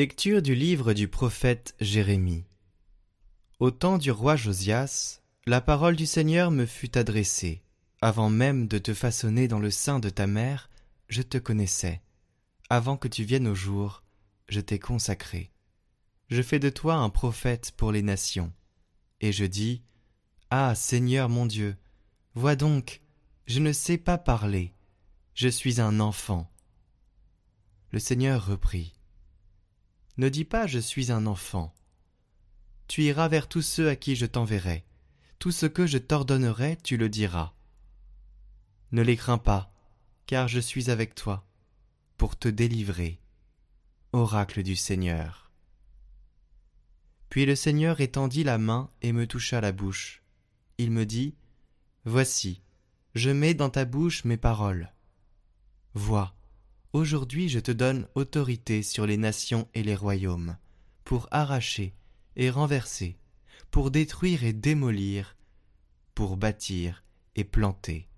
Lecture du livre du prophète Jérémie. Au temps du roi Josias, la parole du Seigneur me fut adressée. Avant même de te façonner dans le sein de ta mère, je te connaissais. Avant que tu viennes au jour, je t'ai consacré. Je fais de toi un prophète pour les nations. Et je dis, Ah Seigneur mon Dieu, vois donc, je ne sais pas parler, je suis un enfant. Le Seigneur reprit. Ne dis pas je suis un enfant. Tu iras vers tous ceux à qui je t'enverrai. Tout ce que je t'ordonnerai, tu le diras. Ne les crains pas, car je suis avec toi, pour te délivrer. Oracle du Seigneur. Puis le Seigneur étendit la main et me toucha la bouche. Il me dit, Voici, je mets dans ta bouche mes paroles. Vois, Aujourd'hui je te donne autorité sur les nations et les royaumes, pour arracher et renverser, pour détruire et démolir, pour bâtir et planter.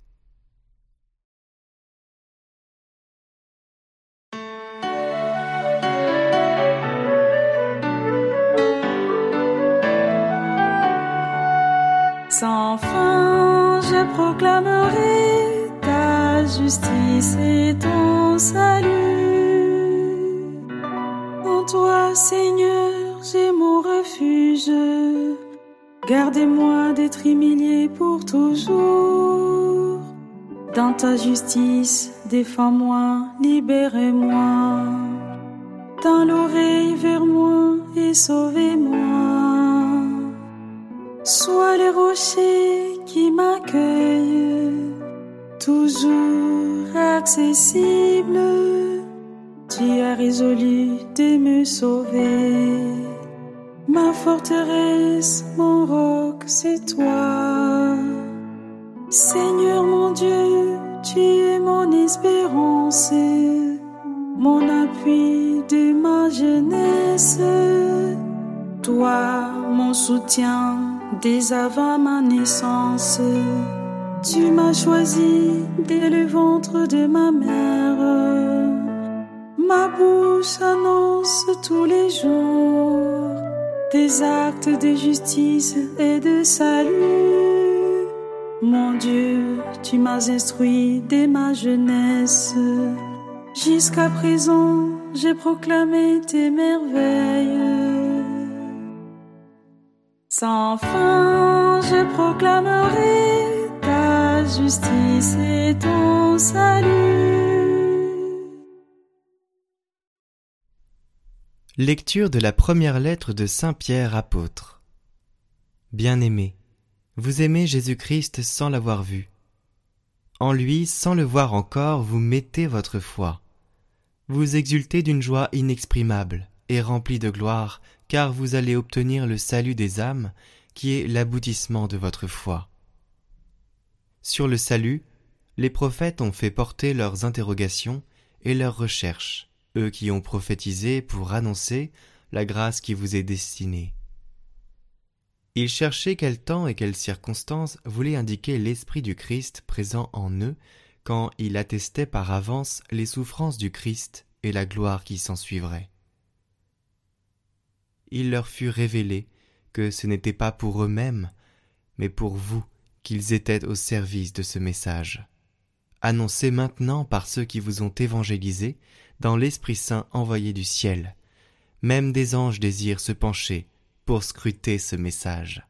Sans fin, je proclamerai ta justice et ton salut. En toi, Seigneur, j'ai mon refuge. Gardez-moi d'être humilié pour toujours. Dans ta justice, défends-moi, libérez-moi. Tends l'oreille vers moi et sauvez-moi. Sois les rochers qui m'accueillent, toujours accessible. Tu as résolu de me sauver. Ma forteresse, mon roc, c'est toi. Seigneur mon Dieu, tu es mon espérance, mon appui de ma jeunesse. Toi, mon soutien dès avant ma naissance. Tu m'as choisi dès le ventre de ma mère. Ma bouche annonce tous les jours des actes de justice et de salut. Mon Dieu, tu m'as instruit dès ma jeunesse. Jusqu'à présent, j'ai proclamé tes merveilles. Sans fin, je proclamerai Lecture de la première lettre de Saint Pierre apôtre. Bien-aimé, vous aimez Jésus-Christ sans l'avoir vu. En lui, sans le voir encore, vous mettez votre foi. Vous exultez d'une joie inexprimable et remplie de gloire, car vous allez obtenir le salut des âmes, qui est l'aboutissement de votre foi. Sur le salut, les prophètes ont fait porter leurs interrogations et leurs recherches, eux qui ont prophétisé pour annoncer la grâce qui vous est destinée. Ils cherchaient quel temps et quelles circonstances voulaient indiquer l'Esprit du Christ présent en eux quand il attestait par avance les souffrances du Christ et la gloire qui s'ensuivrait. Il leur fut révélé que ce n'était pas pour eux-mêmes, mais pour vous qu'ils étaient au service de ce message. Annoncé maintenant par ceux qui vous ont évangélisé dans l'Esprit Saint envoyé du ciel. Même des anges désirent se pencher pour scruter ce message.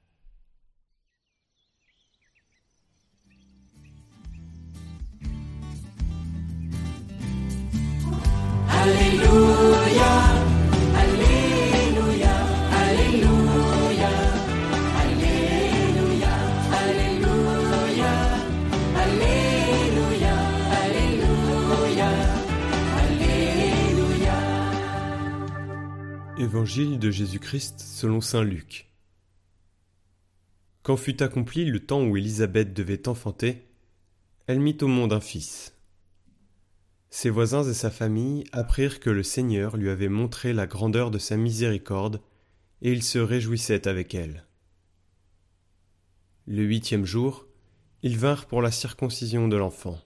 Alléluia. Évangile de Jésus-Christ selon Saint Luc. Quand fut accompli le temps où Élisabeth devait enfanter, elle mit au monde un fils. Ses voisins et sa famille apprirent que le Seigneur lui avait montré la grandeur de sa miséricorde, et ils se réjouissaient avec elle. Le huitième jour, ils vinrent pour la circoncision de l'enfant.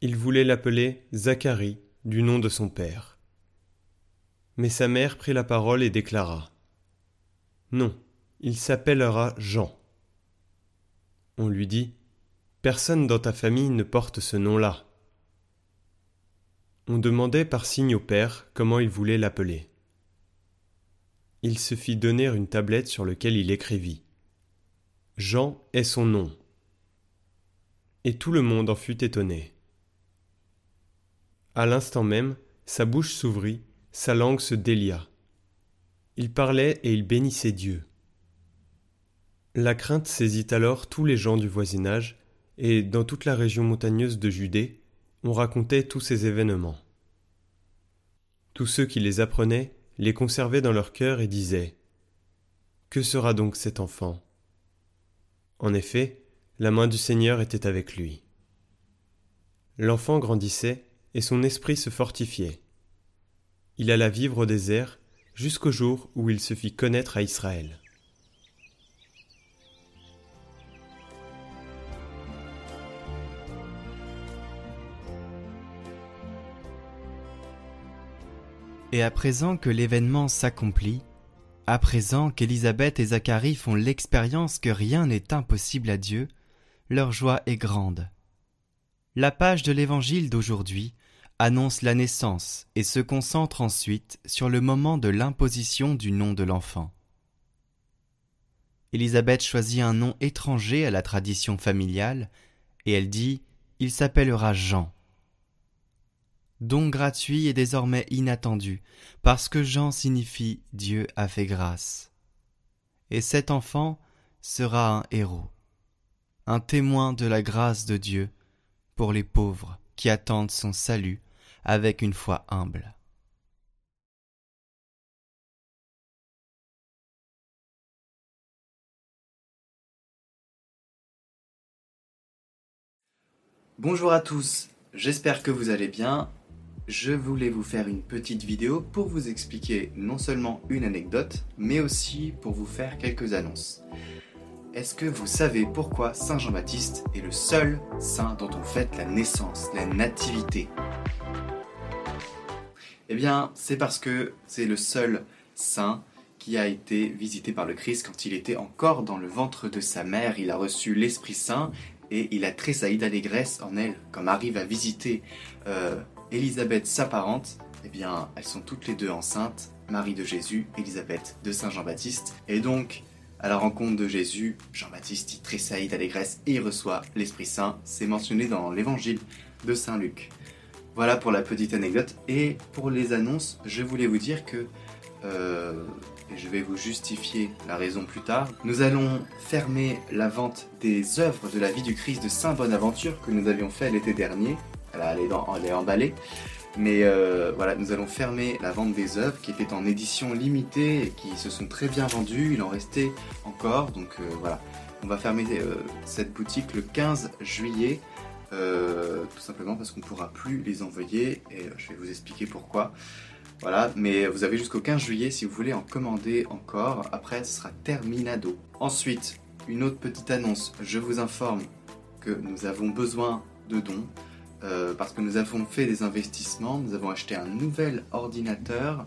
Ils voulaient l'appeler Zacharie, du nom de son père. Mais sa mère prit la parole et déclara Non, il s'appellera Jean. On lui dit Personne dans ta famille ne porte ce nom-là. On demandait par signe au père comment il voulait l'appeler. Il se fit donner une tablette sur laquelle il écrivit Jean est son nom. Et tout le monde en fut étonné. À l'instant même, sa bouche s'ouvrit, sa langue se délia. Il parlait et il bénissait Dieu. La crainte saisit alors tous les gens du voisinage, et dans toute la région montagneuse de Judée, on racontait tous ces événements. Tous ceux qui les apprenaient les conservaient dans leur cœur et disaient Que sera donc cet enfant? En effet, la main du Seigneur était avec lui. L'enfant grandissait et son esprit se fortifiait. Il alla vivre au désert jusqu'au jour où il se fit connaître à Israël. Et à présent que l'événement s'accomplit, à présent qu'Élisabeth et Zacharie font l'expérience que rien n'est impossible à Dieu, leur joie est grande. La page de l'Évangile d'aujourd'hui annonce la naissance et se concentre ensuite sur le moment de l'imposition du nom de l'enfant. Élisabeth choisit un nom étranger à la tradition familiale, et elle dit Il s'appellera Jean don gratuit et désormais inattendu, parce que Jean signifie Dieu a fait grâce. Et cet enfant sera un héros, un témoin de la grâce de Dieu pour les pauvres qui attendent son salut avec une foi humble. Bonjour à tous, j'espère que vous allez bien je voulais vous faire une petite vidéo pour vous expliquer non seulement une anecdote, mais aussi pour vous faire quelques annonces. Est-ce que vous savez pourquoi Saint Jean-Baptiste est le seul saint dont on fête la naissance, la nativité? Eh bien, c'est parce que c'est le seul saint qui a été visité par le Christ quand il était encore dans le ventre de sa mère. Il a reçu l'Esprit Saint et il a tressailli d'allégresse en elle, comme arrive à visiter euh, Élisabeth, sa parente, eh bien, elles sont toutes les deux enceintes, Marie de Jésus, Élisabeth de Saint Jean-Baptiste. Et donc, à la rencontre de Jésus, Jean-Baptiste y tressaillit d'allégresse et il reçoit l'Esprit Saint. C'est mentionné dans l'évangile de Saint Luc. Voilà pour la petite anecdote. Et pour les annonces, je voulais vous dire que, euh, et je vais vous justifier la raison plus tard, nous allons fermer la vente des œuvres de la vie du Christ de Saint Bonaventure que nous avions fait l'été dernier elle, est, emballée. Mais euh, voilà, nous allons fermer la vente des œuvres qui étaient en édition limitée et qui se sont très bien vendues. Il en restait encore, donc euh, voilà. On va fermer cette boutique le 15 juillet, tout simplement parce qu'on ne pourra plus les envoyer et je vais vous expliquer pourquoi. Voilà, mais vous avez jusqu'au 15 juillet si vous voulez en commander encore. Après, ce sera terminado. Ensuite, une autre petite annonce. Je vous informe que nous avons besoin de dons. Euh, parce que nous avons fait des investissements, nous avons acheté un nouvel ordinateur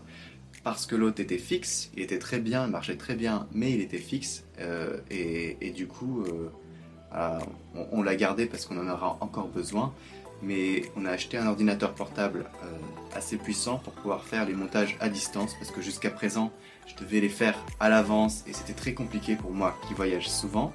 parce que l'autre était fixe, il était très bien, il marchait très bien, mais il était fixe euh, et, du coup euh, on, l'a gardé parce qu'on en aura encore besoin, mais on a acheté un ordinateur portable assez puissant pour pouvoir faire les montages à distance parce que jusqu'à présent je devais les faire à l'avance et c'était très compliqué pour moi qui voyage souvent.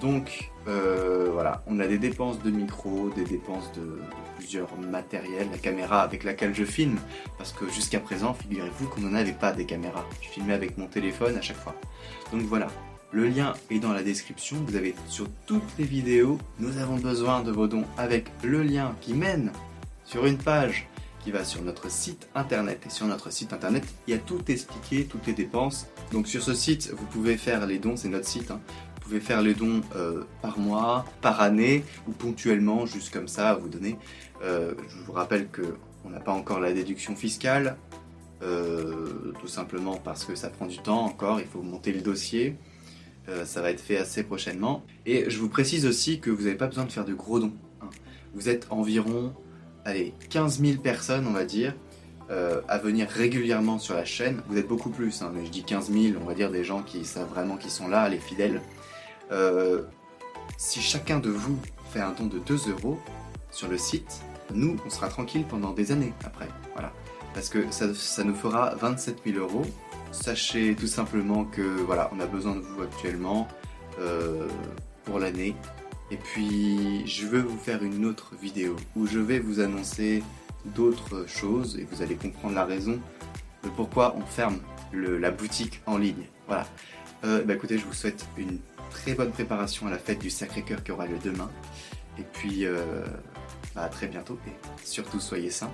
Donc euh, voilà, on a des dépenses de micro, des dépenses de, plusieurs matériels, la caméra avec laquelle je filme, parce que jusqu'à présent, figurez-vous qu'on n'en avait pas des caméras. Je filmais avec mon téléphone à chaque fois. Donc voilà, le lien est dans la description, vous avez sur toutes les vidéos, nous avons besoin de vos dons avec le lien qui mène sur une page qui va sur notre site internet. Et sur notre site internet, il y a tout expliqué, toutes les dépenses. Donc sur ce site, vous pouvez faire les dons, c'est notre site. Hein pouvez faire les dons euh, par mois, par année ou ponctuellement, juste comme ça, à vous donner. Euh, je vous rappelle qu'on n'a pas encore la déduction fiscale, euh, tout simplement parce que ça prend du temps encore, il faut monter le dossier. Ça va être fait assez prochainement. Et je vous précise aussi que vous n'avez pas besoin de faire de gros dons. Hein. Vous êtes environ allez, 15 000 personnes, on va dire. euh, à venir régulièrement sur la chaîne. Vous êtes beaucoup plus, hein, mais je dis 15 000, on va dire des gens qui savent vraiment qui sont là, les fidèles. Euh, si chacun de vous fait un don de 2 euros sur le site, nous, on sera tranquille pendant des années après. Voilà. Parce que ça nous fera 27 000 euros. Sachez tout simplement que voilà, on a besoin de vous actuellement euh, pour l'année. Et puis, je veux vous faire une autre vidéo où je vais vous annoncer d'autres choses et vous allez comprendre la raison de pourquoi on ferme la boutique en ligne. Voilà. Euh, bah écoutez, je vous souhaite une très bonne préparation à la fête du Sacré-Cœur qui aura lieu demain. Et puis, euh, bah, à très bientôt et surtout soyez sains.